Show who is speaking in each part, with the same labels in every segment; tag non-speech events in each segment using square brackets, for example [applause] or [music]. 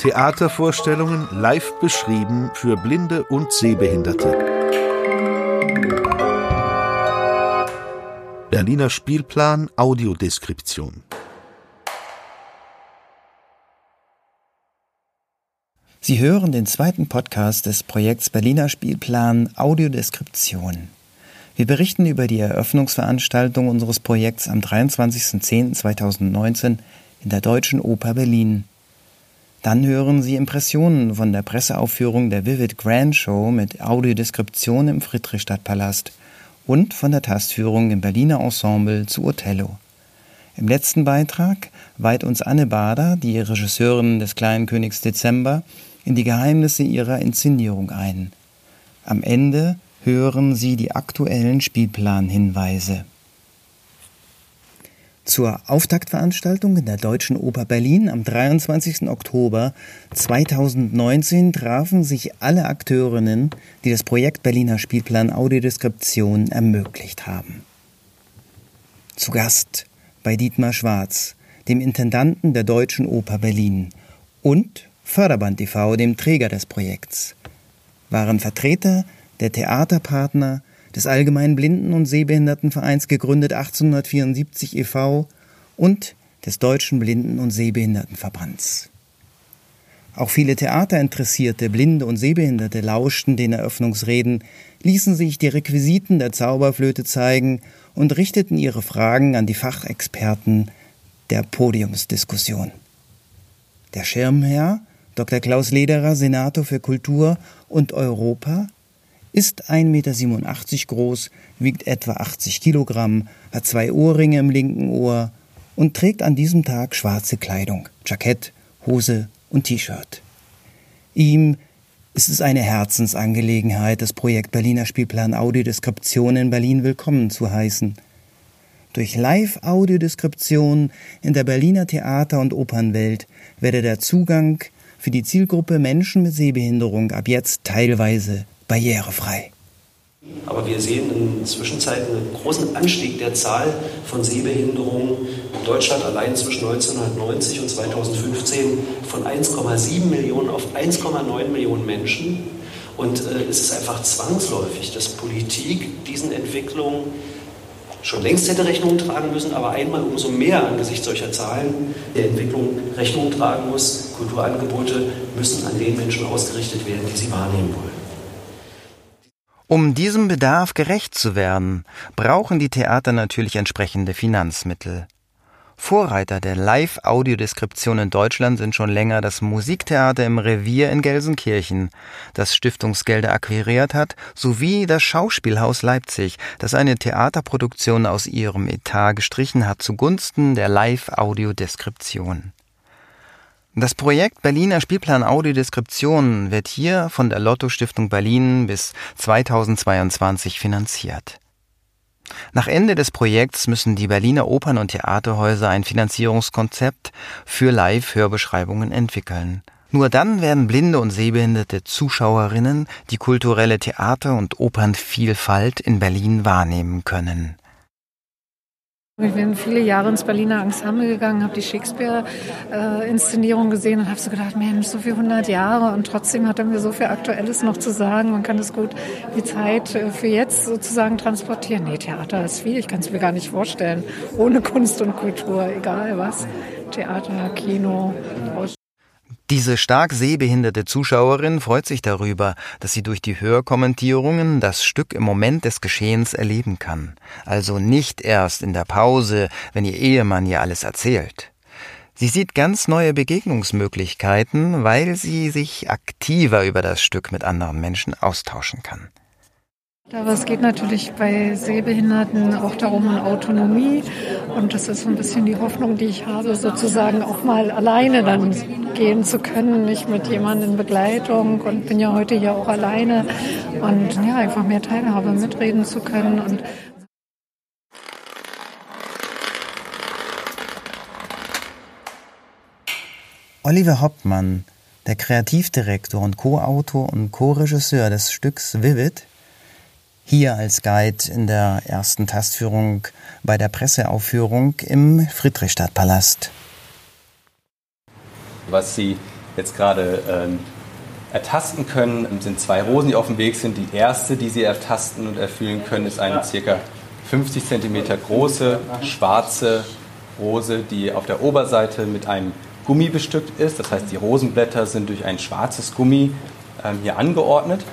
Speaker 1: Theatervorstellungen live beschrieben für Blinde und Sehbehinderte. Berliner Spielplan Audiodeskription.
Speaker 2: Sie hören den zweiten Podcast des Projekts Berliner Spielplan Audiodeskription. Wir berichten über die Eröffnungsveranstaltung unseres Projekts am 23.10.2019 in der Deutschen Oper Berlin. Dann hören Sie Impressionen von der Presseaufführung der Vivid Grand Show mit Audiodeskription im Friedrichstadtpalast und von der Tastführung im Berliner Ensemble zu Othello. Im letzten Beitrag weiht uns Anne Bader, die Regisseurin des Kleinen Königs Dezember, in die Geheimnisse ihrer Inszenierung ein. Am Ende hören Sie die aktuellen Spielplanhinweise. Zur Auftaktveranstaltung in der Deutschen Oper Berlin am 23. Oktober 2019 trafen sich alle Akteurinnen, die das Projekt Berliner Spielplan Audiodeskription ermöglicht haben. Zu Gast bei Dietmar Schwarz, dem Intendanten der Deutschen Oper Berlin und Förderband TV, dem Träger des Projekts, waren Vertreter der Theaterpartner des Allgemeinen Blinden- und Sehbehindertenvereins gegründet 1874 e.V. und des Deutschen Blinden- und Sehbehindertenverbands. Auch viele Theaterinteressierte, Blinde und Sehbehinderte lauschten den Eröffnungsreden, ließen sich die Requisiten der Zauberflöte zeigen und richteten ihre Fragen an die Fachexperten der Podiumsdiskussion. Der Schirmherr Dr. Klaus Lederer, Senator für Kultur und Europa, ist 1,87 Meter groß, wiegt etwa 80 Kilogramm, hat zwei Ohrringe im linken Ohr und trägt an diesem Tag schwarze Kleidung, Jackett, Hose und T-Shirt. Ihm ist es eine Herzensangelegenheit, das Projekt Berliner Spielplan Audiodeskription in Berlin willkommen zu heißen. Durch Live-Audiodeskription in der Berliner Theater- und Opernwelt werde der Zugang für die Zielgruppe Menschen mit Sehbehinderung ab jetzt teilweise barrierefrei.
Speaker 3: Aber wir sehen in der Zwischenzeit einen großen Anstieg der Zahl von Sehbehinderungen in Deutschland allein zwischen 1990 und 2015 von 1,7 Millionen auf 1,9 Millionen Menschen. Und äh, es ist einfach zwangsläufig, dass Politik diesen Entwicklungen schon längst hätte Rechnung tragen müssen, aber einmal umso mehr angesichts solcher Zahlen der Entwicklung Rechnung tragen muss. Kulturangebote müssen an den Menschen ausgerichtet werden, die sie wahrnehmen wollen.
Speaker 2: Um diesem Bedarf gerecht zu werden, brauchen die Theater natürlich entsprechende Finanzmittel. Vorreiter der Live-Audiodeskription in Deutschland sind schon länger das Musiktheater im Revier in Gelsenkirchen, das Stiftungsgelder akquiriert hat, sowie das Schauspielhaus Leipzig, das eine Theaterproduktion aus ihrem Etat gestrichen hat zugunsten der Live-Audiodeskription. Das Projekt Berliner Spielplan Audiodeskription wird hier von der Lotto Stiftung Berlin bis 2022 finanziert. Nach Ende des Projekts müssen die Berliner Opern- und Theaterhäuser ein Finanzierungskonzept für Live-Hörbeschreibungen entwickeln. Nur dann werden blinde und sehbehinderte Zuschauerinnen die kulturelle Theater- und Opernvielfalt in Berlin wahrnehmen können.
Speaker 4: Ich bin viele Jahre ins Berliner Ensemble gegangen, habe die Shakespeare-Inszenierung gesehen und habe so gedacht, Mensch, so viele hundert Jahre und trotzdem hat er mir so viel Aktuelles noch zu sagen. Man kann das gut die Zeit äh, für jetzt sozusagen transportieren. Nee, Theater ist viel, ich kann es mir gar nicht vorstellen. Ohne Kunst und Kultur, egal was. Theater, Kino,
Speaker 2: diese stark sehbehinderte Zuschauerin freut sich darüber, dass sie durch die Hörkommentierungen das Stück im Moment des Geschehens erleben kann, also nicht erst in der Pause, wenn ihr Ehemann ihr alles erzählt. Sie sieht ganz neue Begegnungsmöglichkeiten, weil sie sich aktiver über das Stück mit anderen Menschen austauschen kann.
Speaker 4: Aber es geht natürlich bei Sehbehinderten auch darum, um Autonomie. Und das ist so ein bisschen die Hoffnung, die ich habe, sozusagen auch mal alleine dann gehen zu können, nicht mit jemandem in Begleitung. Und bin ja heute hier auch alleine. Und ja, einfach mehr Teilhabe mitreden zu können. Und
Speaker 2: Oliver Hoppmann, der Kreativdirektor und Co-Autor und Co-Regisseur des Stücks Vivid, hier als Guide in der ersten Tastführung bei der Presseaufführung im Friedrichstadtpalast.
Speaker 5: Was Sie jetzt gerade ähm, ertasten können, sind zwei Rosen, die auf dem Weg sind. Die erste, die Sie ertasten und erfüllen können, ist eine ca. 50 cm große, schwarze Rose, die auf der Oberseite mit einem Gummi bestückt ist. Das heißt, die Rosenblätter sind durch ein schwarzes Gummi ähm, hier angeordnet,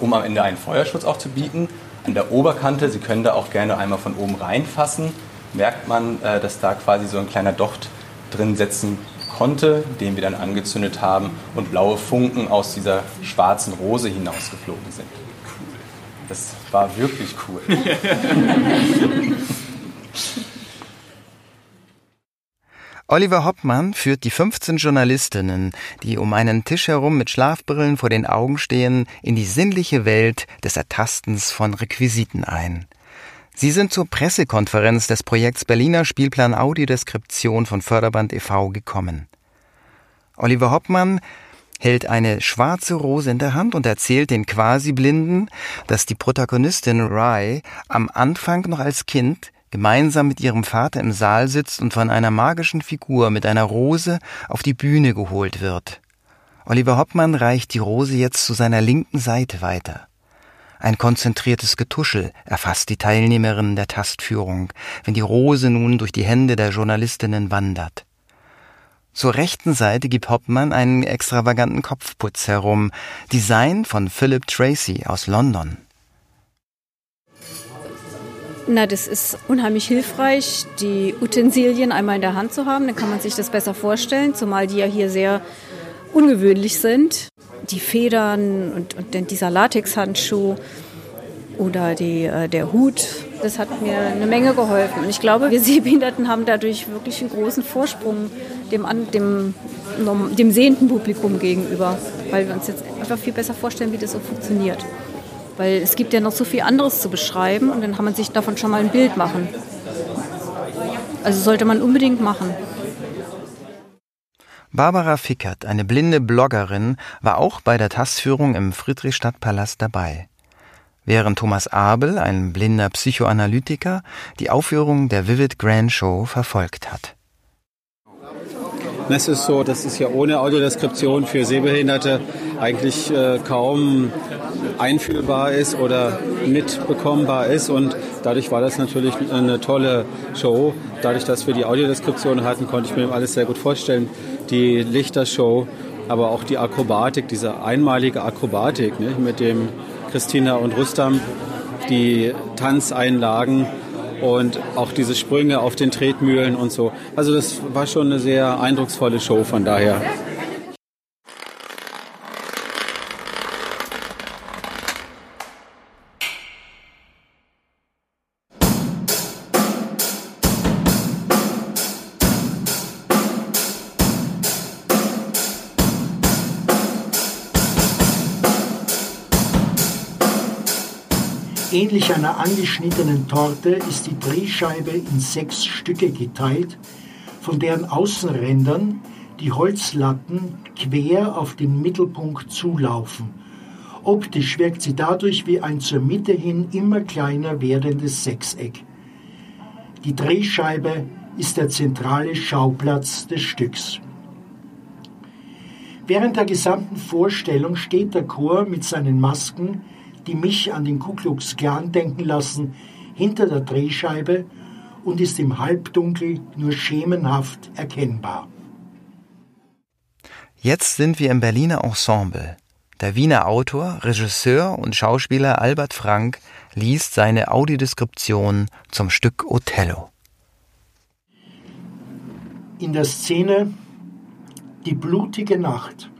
Speaker 5: um am Ende einen Feuerschutz auch zu bieten. An der Oberkante, Sie können da auch gerne einmal von oben reinfassen, merkt man, äh, dass da quasi so ein kleiner Docht drin setzen konnte, den wir dann angezündet haben und blaue Funken aus dieser schwarzen Rose hinausgeflogen sind. Das war wirklich cool. [laughs]
Speaker 2: Oliver Hoppmann führt die 15 Journalistinnen, die um einen Tisch herum mit Schlafbrillen vor den Augen stehen, in die sinnliche Welt des Ertastens von Requisiten ein. Sie sind zur Pressekonferenz des Projekts Berliner Spielplan Audiodeskription von Förderband e.V. gekommen. Oliver Hoppmann hält eine schwarze Rose in der Hand und erzählt den Quasi-Blinden, dass die Protagonistin Rye am Anfang noch als Kind gemeinsam mit ihrem Vater im Saal sitzt und von einer magischen Figur mit einer Rose auf die Bühne geholt wird. Oliver Hoppmann reicht die Rose jetzt zu seiner linken Seite weiter. Ein konzentriertes Getuschel erfasst die Teilnehmerinnen der Tastführung, wenn die Rose nun durch die Hände der Journalistinnen wandert. Zur rechten Seite gibt Hoppmann einen extravaganten Kopfputz herum, Design von Philip Tracy aus London.
Speaker 6: Na, das ist unheimlich hilfreich, die Utensilien einmal in der Hand zu haben. Dann kann man sich das besser vorstellen, zumal die ja hier sehr ungewöhnlich sind. Die Federn und, und dieser Latexhandschuh oder die, äh, der Hut, das hat mir eine Menge geholfen. Und ich glaube, wir [laughs] Sehbehinderten haben dadurch wirklich einen großen Vorsprung dem, dem, dem sehenden Publikum gegenüber, weil wir uns jetzt einfach viel besser vorstellen, wie das so funktioniert. Weil es gibt ja noch so viel anderes zu beschreiben und dann kann man sich davon schon mal ein Bild machen. Also sollte man unbedingt machen.
Speaker 2: Barbara Fickert, eine blinde Bloggerin, war auch bei der Tastführung im Friedrichstadtpalast dabei. Während Thomas Abel, ein blinder Psychoanalytiker, die Aufführung der Vivid Grand Show verfolgt hat.
Speaker 7: Es ist so, dass es ja ohne Audiodeskription für Sehbehinderte eigentlich äh, kaum einfühlbar ist oder mitbekommbar ist. Und dadurch war das natürlich eine tolle Show. Dadurch, dass wir die Audiodeskription hatten, konnte ich mir alles sehr gut vorstellen. Die Lichtershow, aber auch die Akrobatik, diese einmalige Akrobatik ne, mit dem Christina und Rustam, die Tanzeinlagen und auch diese Sprünge auf den Tretmühlen und so. Also das war schon eine sehr eindrucksvolle Show von daher.
Speaker 8: Ähnlich einer angeschnittenen Torte ist die Drehscheibe in sechs Stücke geteilt, von deren Außenrändern die Holzlatten quer auf den Mittelpunkt zulaufen. Optisch wirkt sie dadurch wie ein zur Mitte hin immer kleiner werdendes Sechseck. Die Drehscheibe ist der zentrale Schauplatz des Stücks. Während der gesamten Vorstellung steht der Chor mit seinen Masken die mich an den Ku Klux Klan denken lassen, hinter der Drehscheibe und ist im Halbdunkel nur schemenhaft erkennbar.
Speaker 2: Jetzt sind wir im Berliner Ensemble. Der Wiener Autor, Regisseur und Schauspieler Albert Frank liest seine Audiodeskription zum Stück Othello.
Speaker 8: In der Szene Die blutige Nacht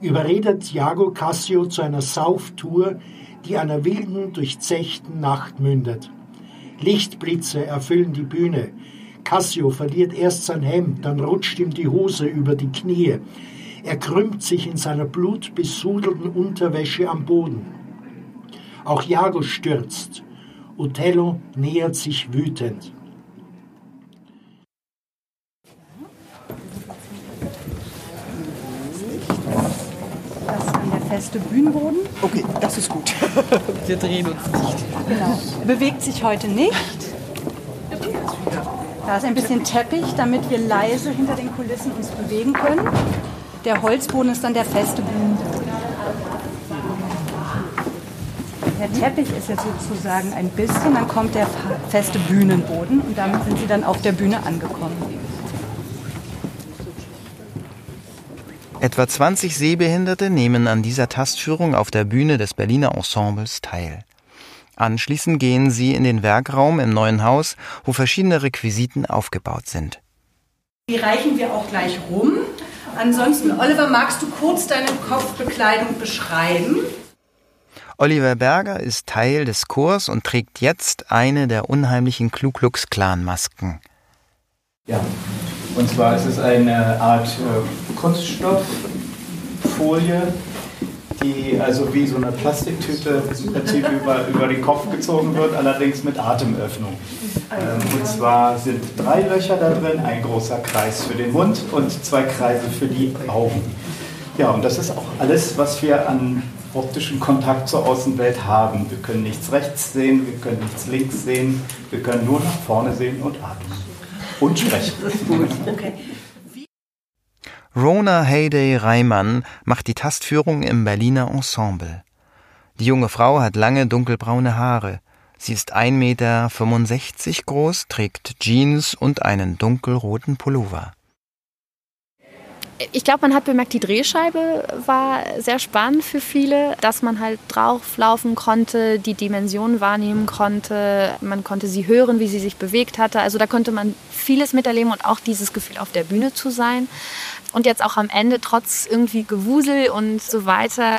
Speaker 8: überredet Iago Cassio zu einer Sauftour, die einer wilden, durchzechten Nacht mündet. Lichtblitze erfüllen die Bühne. Cassio verliert erst sein Hemd, dann rutscht ihm die Hose über die Knie. Er krümmt sich in seiner blutbesudelten Unterwäsche am Boden. Auch Iago stürzt. Othello nähert sich wütend.
Speaker 9: Feste Bühnenboden.
Speaker 10: Okay, das ist gut. [laughs]
Speaker 9: Wir drehen uns nicht. Genau. Er bewegt sich heute nicht. Da ist ein bisschen Teppich, damit wir leise hinter den Kulissen uns bewegen können. Der Holzboden ist dann der feste Bühnenboden. Der Teppich ist jetzt sozusagen ein bisschen, dann kommt der feste Bühnenboden und damit sind Sie dann auf der Bühne angekommen.
Speaker 2: Etwa 20 Sehbehinderte nehmen an dieser Tastführung auf der Bühne des Berliner Ensembles teil. Anschließend gehen sie in den Werkraum im neuen Haus, wo verschiedene Requisiten aufgebaut sind.
Speaker 9: Die reichen wir auch gleich rum. Ansonsten, Oliver, magst du kurz deine Kopfbekleidung beschreiben?
Speaker 2: Oliver Berger ist Teil des Chors und trägt jetzt eine der unheimlichen Ku Klux Klan Masken.
Speaker 10: Ja, und zwar ist es eine Art äh, Kunststofffolie, die also wie so eine Plastiktüte [laughs] über, über den Kopf gezogen wird, allerdings mit Atemöffnung. Ähm, und zwar sind drei Löcher da drin, ein großer Kreis für den Mund und zwei Kreise für die Augen. Ja, und das ist auch alles, was wir an optischen Kontakt zur Außenwelt haben. Wir können nichts rechts sehen, wir können nichts links sehen, wir können nur nach vorne sehen und atmen. Und sprechen. Okay.
Speaker 2: Rona Heyday Reimann macht die Tastführung im Berliner Ensemble. Die junge Frau hat lange dunkelbraune Haare. Sie ist 1,65 Meter groß, trägt Jeans und einen dunkelroten Pullover
Speaker 11: ich glaube, man hat bemerkt, die Drehscheibe war sehr spannend für viele, dass man halt drauflaufen konnte, die Dimensionen wahrnehmen konnte, man konnte sie hören, wie sie sich bewegt hatte. Also da konnte man vieles miterleben und auch dieses Gefühl auf der Bühne zu sein. Und jetzt auch am Ende, trotz irgendwie Gewusel und so weiter,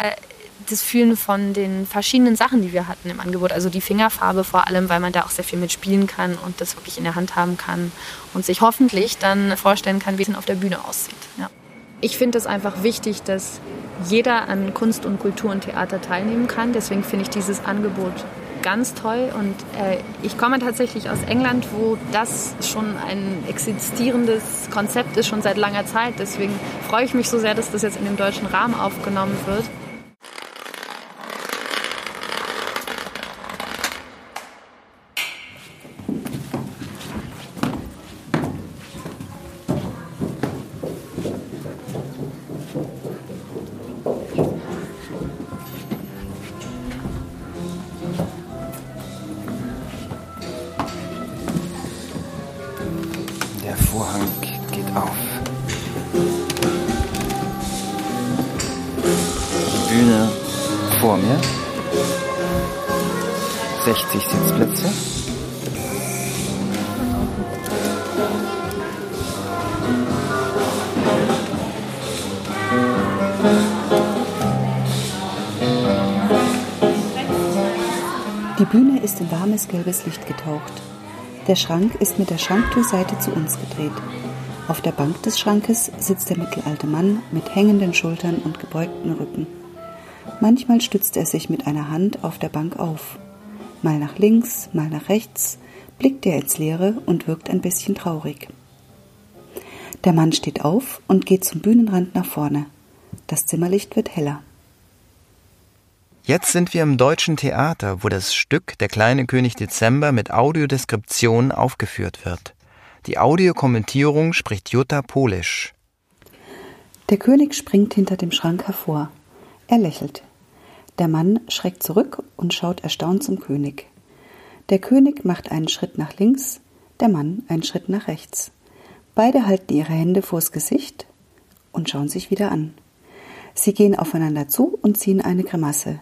Speaker 11: das Fühlen von den verschiedenen Sachen, die wir hatten im Angebot. Also die Fingerfarbe vor allem, weil man da auch sehr viel mitspielen kann und das wirklich in der Hand haben kann und sich hoffentlich dann vorstellen kann, wie es auf der Bühne aussieht. Ja. Ich finde es einfach wichtig, dass jeder an Kunst und Kultur und Theater teilnehmen kann. Deswegen finde ich dieses Angebot ganz toll. Und äh, ich komme tatsächlich aus England, wo das schon ein existierendes Konzept ist, schon seit langer Zeit. Deswegen freue ich mich so sehr, dass das jetzt in dem deutschen Rahmen aufgenommen wird.
Speaker 12: Warmes gelbes Licht getaucht. Der Schrank ist mit der Schranktürseite zu uns gedreht. Auf der Bank des Schrankes sitzt der mittelalte Mann mit hängenden Schultern und gebeugten Rücken. Manchmal stützt er sich mit einer Hand auf der Bank auf. Mal nach links, mal nach rechts, blickt er ins Leere und wirkt ein bisschen traurig. Der Mann steht auf und geht zum Bühnenrand nach vorne. Das Zimmerlicht wird heller.
Speaker 2: Jetzt sind wir im Deutschen Theater, wo das Stück Der kleine König Dezember mit Audiodeskription aufgeführt wird. Die Audiokommentierung spricht Jutta Polisch.
Speaker 12: Der König springt hinter dem Schrank hervor. Er lächelt. Der Mann schreckt zurück und schaut erstaunt zum König. Der König macht einen Schritt nach links, der Mann einen Schritt nach rechts. Beide halten ihre Hände vors Gesicht und schauen sich wieder an. Sie gehen aufeinander zu und ziehen eine Grimasse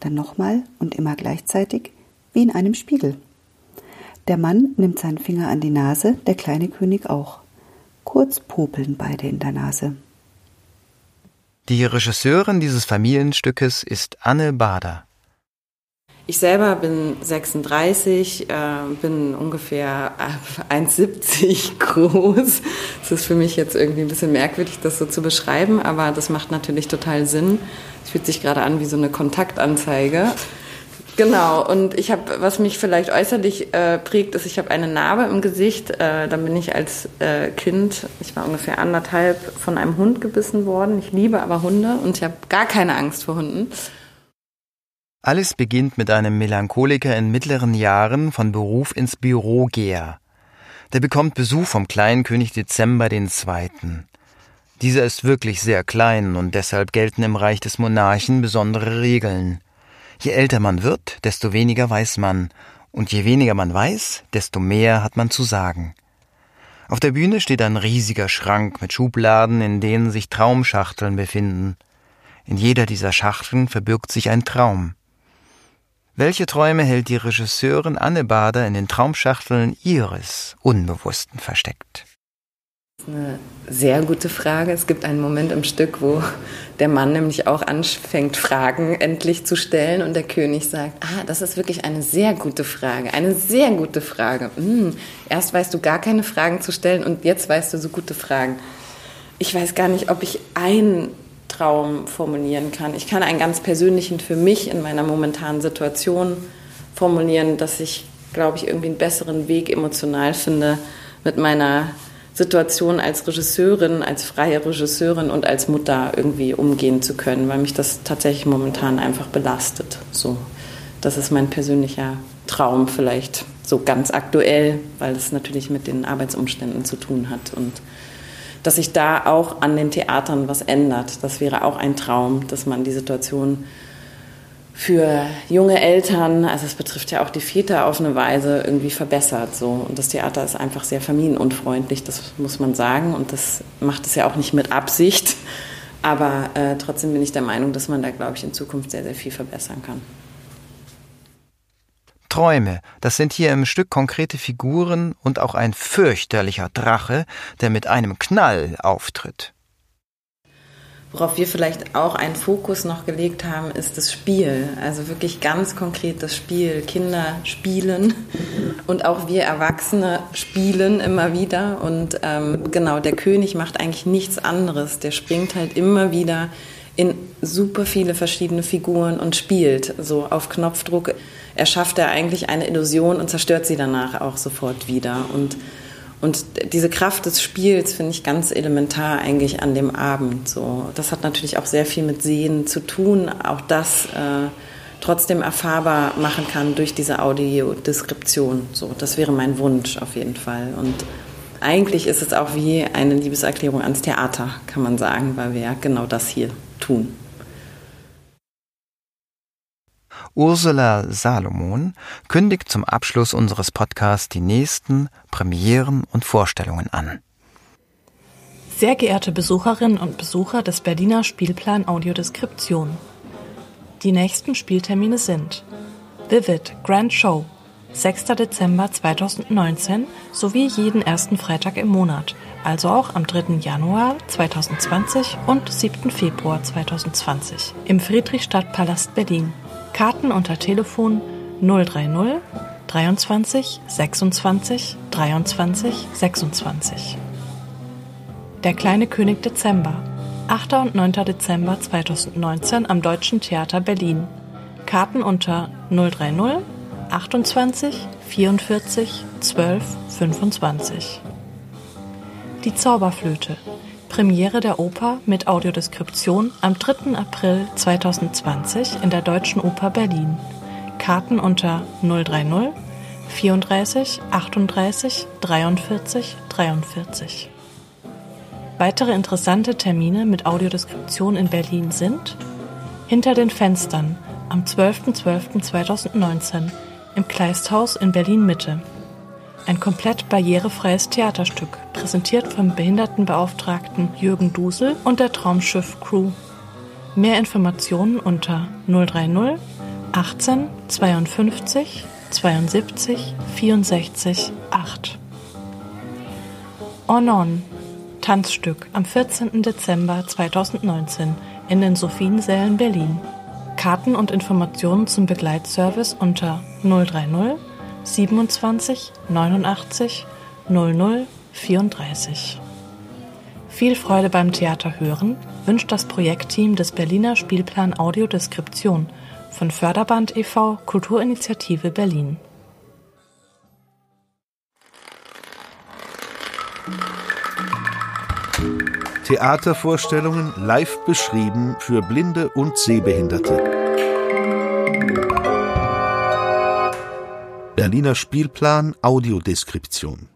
Speaker 12: dann nochmal und immer gleichzeitig, wie in einem Spiegel. Der Mann nimmt seinen Finger an die Nase, der kleine König auch. Kurz popeln beide in der Nase.
Speaker 2: Die Regisseurin dieses Familienstückes ist Anne Bader.
Speaker 13: Ich selber bin 36, äh, bin ungefähr [laughs] 1,70 groß. Es ist für mich jetzt irgendwie ein bisschen merkwürdig, das so zu beschreiben, aber das macht natürlich total Sinn. Es fühlt sich gerade an wie so eine Kontaktanzeige. Genau, und ich habe, was mich vielleicht äußerlich äh, prägt, ist, ich habe eine Narbe im Gesicht. Äh, dann bin ich als äh, Kind, ich war ungefähr anderthalb, von einem Hund gebissen worden. Ich liebe aber Hunde und ich habe gar keine Angst vor Hunden.
Speaker 2: Alles beginnt mit einem Melancholiker in mittleren Jahren von Beruf ins Büro geher. Der bekommt Besuch vom kleinen König Dezember II. Dieser ist wirklich sehr klein und deshalb gelten im Reich des Monarchen besondere Regeln. Je älter man wird, desto weniger weiß man, und je weniger man weiß, desto mehr hat man zu sagen. Auf der Bühne steht ein riesiger Schrank mit Schubladen, in denen sich Traumschachteln befinden. In jeder dieser Schachteln verbirgt sich ein Traum. Welche Träume hält die Regisseurin Anne Bader in den Traumschachteln ihres Unbewussten versteckt?
Speaker 13: Eine sehr gute Frage. Es gibt einen Moment im Stück, wo der Mann nämlich auch anfängt, Fragen endlich zu stellen und der König sagt, ah, das ist wirklich eine sehr gute Frage, eine sehr gute Frage. Hm, erst weißt du gar keine Fragen zu stellen und jetzt weißt du so gute Fragen. Ich weiß gar nicht, ob ich einen Traum formulieren kann. Ich kann einen ganz persönlichen für mich in meiner momentanen Situation formulieren, dass ich, glaube ich, irgendwie einen besseren Weg emotional finde mit meiner Situation als Regisseurin, als freie Regisseurin und als Mutter irgendwie umgehen zu können, weil mich das tatsächlich momentan einfach belastet. So, das ist mein persönlicher Traum vielleicht so ganz aktuell, weil es natürlich mit den Arbeitsumständen zu tun hat und dass sich da auch an den Theatern was ändert. Das wäre auch ein Traum, dass man die Situation für junge Eltern, also es betrifft ja auch die Väter auf eine Weise irgendwie verbessert. So. Und das Theater ist einfach sehr familienunfreundlich, das muss man sagen. Und das macht es ja auch nicht mit Absicht. Aber äh, trotzdem bin ich der Meinung, dass man da, glaube ich, in Zukunft sehr, sehr viel verbessern kann.
Speaker 2: Träume, das sind hier im Stück konkrete Figuren und auch ein fürchterlicher Drache, der mit einem Knall auftritt.
Speaker 13: Worauf wir vielleicht auch einen Fokus noch gelegt haben, ist das Spiel. Also wirklich ganz konkret das Spiel. Kinder spielen [laughs] und auch wir Erwachsene spielen immer wieder. Und ähm, genau, der König macht eigentlich nichts anderes. Der springt halt immer wieder in super viele verschiedene Figuren und spielt so auf Knopfdruck. Erschafft er eigentlich eine Illusion und zerstört sie danach auch sofort wieder. Und und diese Kraft des Spiels finde ich ganz elementar eigentlich an dem Abend. So, das hat natürlich auch sehr viel mit Sehen zu tun. Auch das äh, trotzdem erfahrbar machen kann durch diese Audiodeskription. So, das wäre mein Wunsch auf jeden Fall. Und eigentlich ist es auch wie eine Liebeserklärung ans Theater, kann man sagen, weil wir ja genau das hier tun.
Speaker 2: Ursula Salomon kündigt zum Abschluss unseres Podcasts die nächsten Premieren und Vorstellungen an.
Speaker 14: Sehr geehrte Besucherinnen und Besucher des Berliner Spielplan Audiodeskription. Die nächsten Spieltermine sind Vivid Grand Show 6. Dezember 2019 sowie jeden ersten Freitag im Monat, also auch am 3. Januar 2020 und 7. Februar 2020 im Friedrichstadtpalast Berlin. Karten unter Telefon 030 23 26 23 26. Der kleine König Dezember, 8. und 9. Dezember 2019 am Deutschen Theater Berlin. Karten unter 030 28 44 12 25. Die Zauberflöte, Premiere der Oper mit Audiodeskription am 3. April 2020 in der Deutschen Oper Berlin. Karten unter 030 34 38 43 43. Weitere interessante Termine mit Audiodeskription in Berlin sind Hinter den Fenstern am 12.12.2019 im Kleisthaus in Berlin Mitte ein komplett barrierefreies Theaterstück, präsentiert vom Behindertenbeauftragten Jürgen Dusel und der Traumschiff Crew. Mehr Informationen unter 030 18 52 72 64 8. On On Tanzstück am 14. Dezember 2019 in den Sophiensälen Berlin. Karten und Informationen zum Begleitservice unter 030 27 89 00 34. Viel Freude beim Theater hören wünscht das Projektteam des Berliner Spielplan Audiodeskription von Förderband e.V. Kulturinitiative Berlin.
Speaker 1: Theatervorstellungen live beschrieben für Blinde und Sehbehinderte. Berliner Spielplan Audiodeskription